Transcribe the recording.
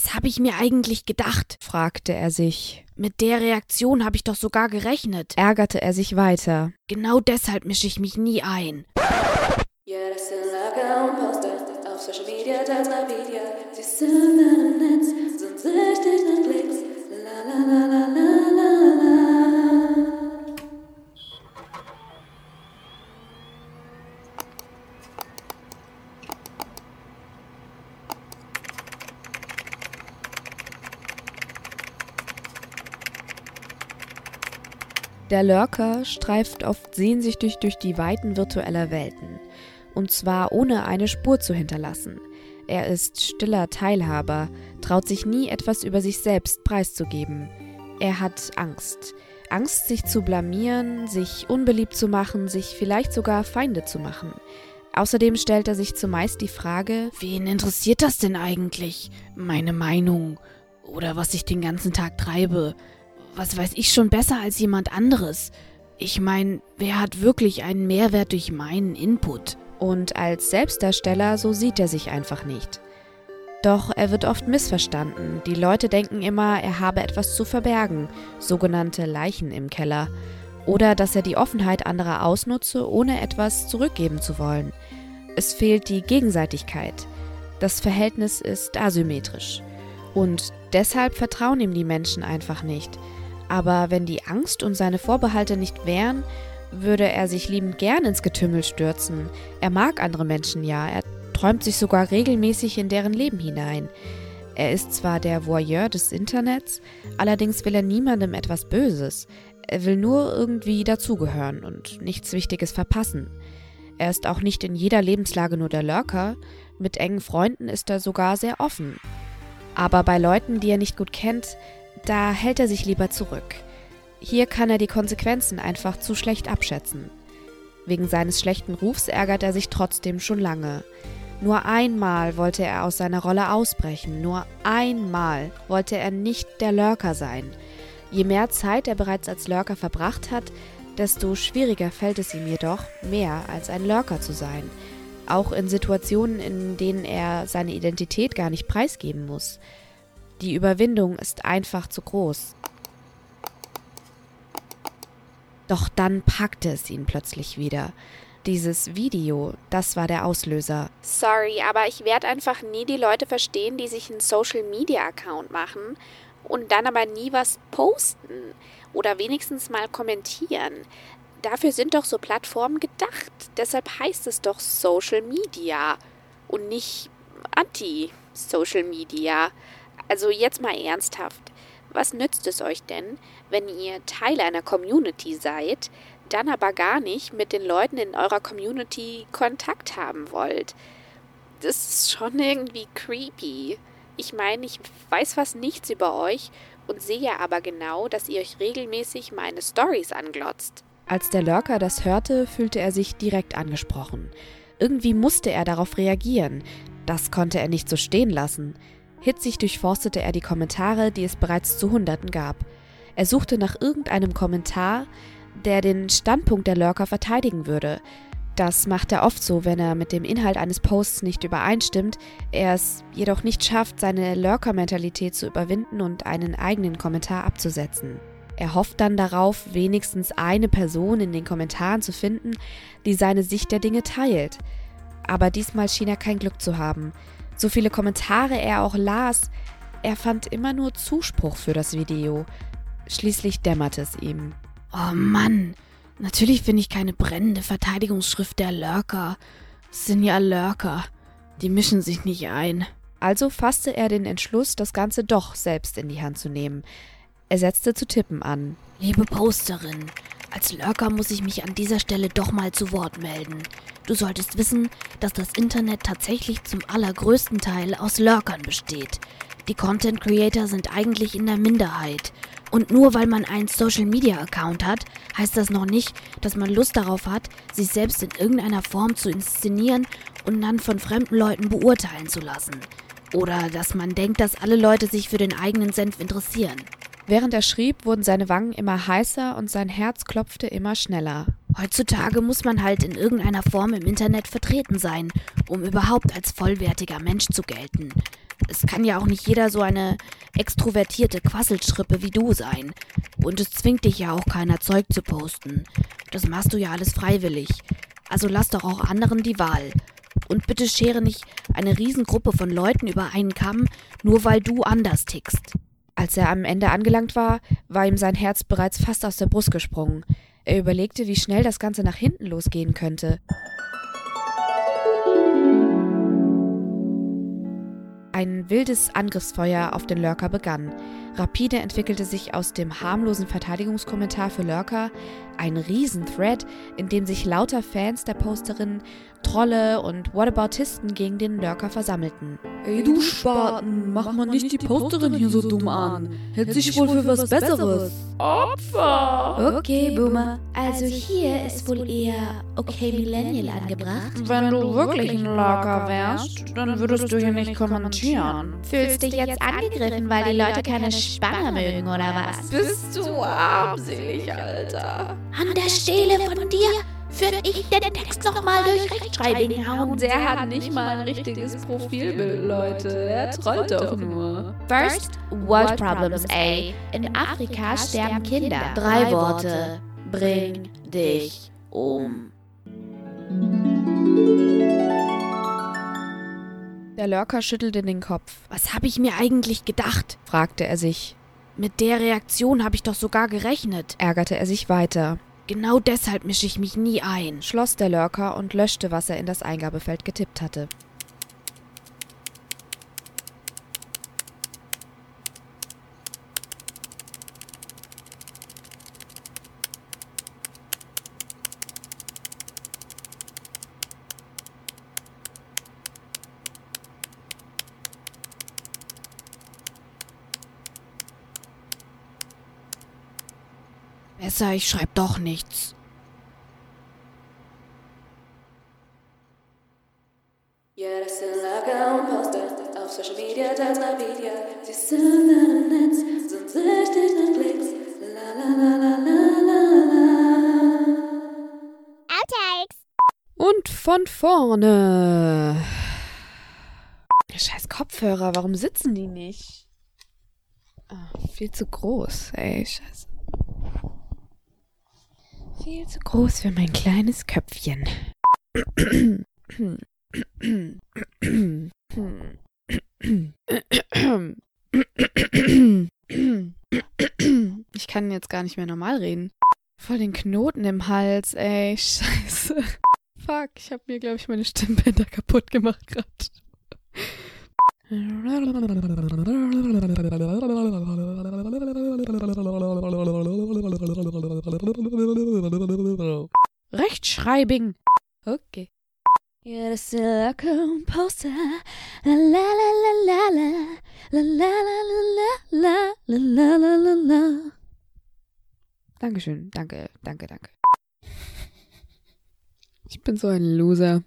Was habe ich mir eigentlich gedacht? fragte er sich. Mit der Reaktion habe ich doch sogar gerechnet. Ärgerte er sich weiter. Genau deshalb mische ich mich nie ein. Ja, das sind Lager und Poster auf Social Media, Wikipedia. Sie sind Der Lurker streift oft sehnsüchtig durch die Weiten virtueller Welten. Und zwar ohne eine Spur zu hinterlassen. Er ist stiller Teilhaber, traut sich nie etwas über sich selbst preiszugeben. Er hat Angst. Angst, sich zu blamieren, sich unbeliebt zu machen, sich vielleicht sogar Feinde zu machen. Außerdem stellt er sich zumeist die Frage, Wen interessiert das denn eigentlich? Meine Meinung? Oder was ich den ganzen Tag treibe? Was weiß ich schon besser als jemand anderes? Ich meine, wer hat wirklich einen Mehrwert durch meinen Input? und als Selbstdarsteller so sieht er sich einfach nicht. Doch er wird oft missverstanden. Die Leute denken immer, er habe etwas zu verbergen, sogenannte Leichen im Keller, oder dass er die Offenheit anderer ausnutze, ohne etwas zurückgeben zu wollen. Es fehlt die Gegenseitigkeit. Das Verhältnis ist asymmetrisch. Und deshalb vertrauen ihm die Menschen einfach nicht. Aber wenn die Angst und seine Vorbehalte nicht wären, würde er sich liebend gern ins Getümmel stürzen. Er mag andere Menschen ja, er träumt sich sogar regelmäßig in deren Leben hinein. Er ist zwar der Voyeur des Internets, allerdings will er niemandem etwas Böses. Er will nur irgendwie dazugehören und nichts Wichtiges verpassen. Er ist auch nicht in jeder Lebenslage nur der Lurker, mit engen Freunden ist er sogar sehr offen. Aber bei Leuten, die er nicht gut kennt, da hält er sich lieber zurück. Hier kann er die Konsequenzen einfach zu schlecht abschätzen. Wegen seines schlechten Rufs ärgert er sich trotzdem schon lange. Nur einmal wollte er aus seiner Rolle ausbrechen, nur einmal wollte er nicht der Lurker sein. Je mehr Zeit er bereits als Lurker verbracht hat, desto schwieriger fällt es ihm jedoch, mehr als ein Lurker zu sein. Auch in Situationen, in denen er seine Identität gar nicht preisgeben muss. Die Überwindung ist einfach zu groß. Doch dann packte es ihn plötzlich wieder. Dieses Video, das war der Auslöser. Sorry, aber ich werde einfach nie die Leute verstehen, die sich einen Social Media Account machen und dann aber nie was posten oder wenigstens mal kommentieren. Dafür sind doch so Plattformen gedacht. Deshalb heißt es doch Social Media und nicht Anti-Social Media. Also jetzt mal ernsthaft. Was nützt es euch denn, wenn ihr Teil einer Community seid, dann aber gar nicht mit den Leuten in eurer Community Kontakt haben wollt? Das ist schon irgendwie creepy. Ich meine, ich weiß fast nichts über euch und sehe aber genau, dass ihr euch regelmäßig meine Stories anglotzt. Als der Lurker das hörte, fühlte er sich direkt angesprochen. Irgendwie musste er darauf reagieren. Das konnte er nicht so stehen lassen. Hitzig durchforstete er die Kommentare, die es bereits zu Hunderten gab. Er suchte nach irgendeinem Kommentar, der den Standpunkt der Lurker verteidigen würde. Das macht er oft so, wenn er mit dem Inhalt eines Posts nicht übereinstimmt, er es jedoch nicht schafft, seine Lurker-Mentalität zu überwinden und einen eigenen Kommentar abzusetzen. Er hofft dann darauf, wenigstens eine Person in den Kommentaren zu finden, die seine Sicht der Dinge teilt. Aber diesmal schien er kein Glück zu haben. So viele Kommentare er auch las, er fand immer nur Zuspruch für das Video. Schließlich dämmerte es ihm. Oh Mann, natürlich finde ich keine brennende Verteidigungsschrift der Lurker. Es sind ja Lurker. Die mischen sich nicht ein. Also fasste er den Entschluss, das Ganze doch selbst in die Hand zu nehmen. Er setzte zu tippen an. Liebe Posterin, als Lurker muss ich mich an dieser Stelle doch mal zu Wort melden. Du solltest wissen, dass das Internet tatsächlich zum allergrößten Teil aus Lurkern besteht. Die Content Creator sind eigentlich in der Minderheit. Und nur weil man einen Social Media Account hat, heißt das noch nicht, dass man Lust darauf hat, sich selbst in irgendeiner Form zu inszenieren und dann von fremden Leuten beurteilen zu lassen. Oder dass man denkt, dass alle Leute sich für den eigenen Senf interessieren. Während er schrieb, wurden seine Wangen immer heißer und sein Herz klopfte immer schneller. Heutzutage muss man halt in irgendeiner Form im Internet vertreten sein, um überhaupt als vollwertiger Mensch zu gelten. Es kann ja auch nicht jeder so eine extrovertierte Quasselschrippe wie du sein. Und es zwingt dich ja auch keiner Zeug zu posten. Das machst du ja alles freiwillig. Also lass doch auch anderen die Wahl. Und bitte schere nicht eine Riesengruppe von Leuten über einen Kamm, nur weil du anders tickst. Als er am Ende angelangt war, war ihm sein Herz bereits fast aus der Brust gesprungen. Er überlegte, wie schnell das Ganze nach hinten losgehen könnte. Ein wildes Angriffsfeuer auf den Lurker begann. Rapide entwickelte sich aus dem harmlosen Verteidigungskommentar für Lurker ein Riesenthread, in dem sich lauter Fans der Posterin, Trolle und Whataboutisten gegen den Lurker versammelten. Ey du Spaten, mach mal nicht die Posterin hier so dumm an. Hält sich wohl für was Besseres. Opfer! Okay, Boomer. Also hier ist wohl eher okay Millennial angebracht. Wenn du wirklich ein Lurker wärst, dann würdest du hier nicht kommentieren. Fühlst dich jetzt angegriffen, weil die Leute keine Spanner mögen oder was? Bist du armselig, Alter. An der Stelle von dir würde ich den Text nochmal durch Rechtschreibung hauen. Der hat nicht mal ein richtiges Profilbild, Leute. Der trollt doch nur. First World Problems A. In Afrika sterben Kinder. Drei Worte. Bring dich um. Lurker schüttelte den Kopf. Was habe ich mir eigentlich gedacht? fragte er sich. Mit der Reaktion habe ich doch sogar gerechnet. Ärgerte er sich weiter. Genau deshalb mische ich mich nie ein. Schloss der Lurker und löschte, was er in das Eingabefeld getippt hatte. Besser, ich schreib doch nichts. Ja, das sind Lager und Poster auf Social Media, Wikipedia. Sie sind im Netz, sind süchtig nach Klicks. La la la la la la la. Und von vorne. Scheiß Kopfhörer, warum sitzen die nicht? Ah, viel zu groß, ey, scheiße. Viel zu groß für mein kleines Köpfchen. Ich kann jetzt gar nicht mehr normal reden. Voll den Knoten im Hals, ey. Scheiße. Fuck, ich habe mir, glaube ich, meine Stimmbänder kaputt gemacht gerade. Rechtschreibing. Okay. You're poster. La la la la la la. La la la la la la la la la la. Dankeschön. Danke, danke, danke. Ich bin so ein Loser.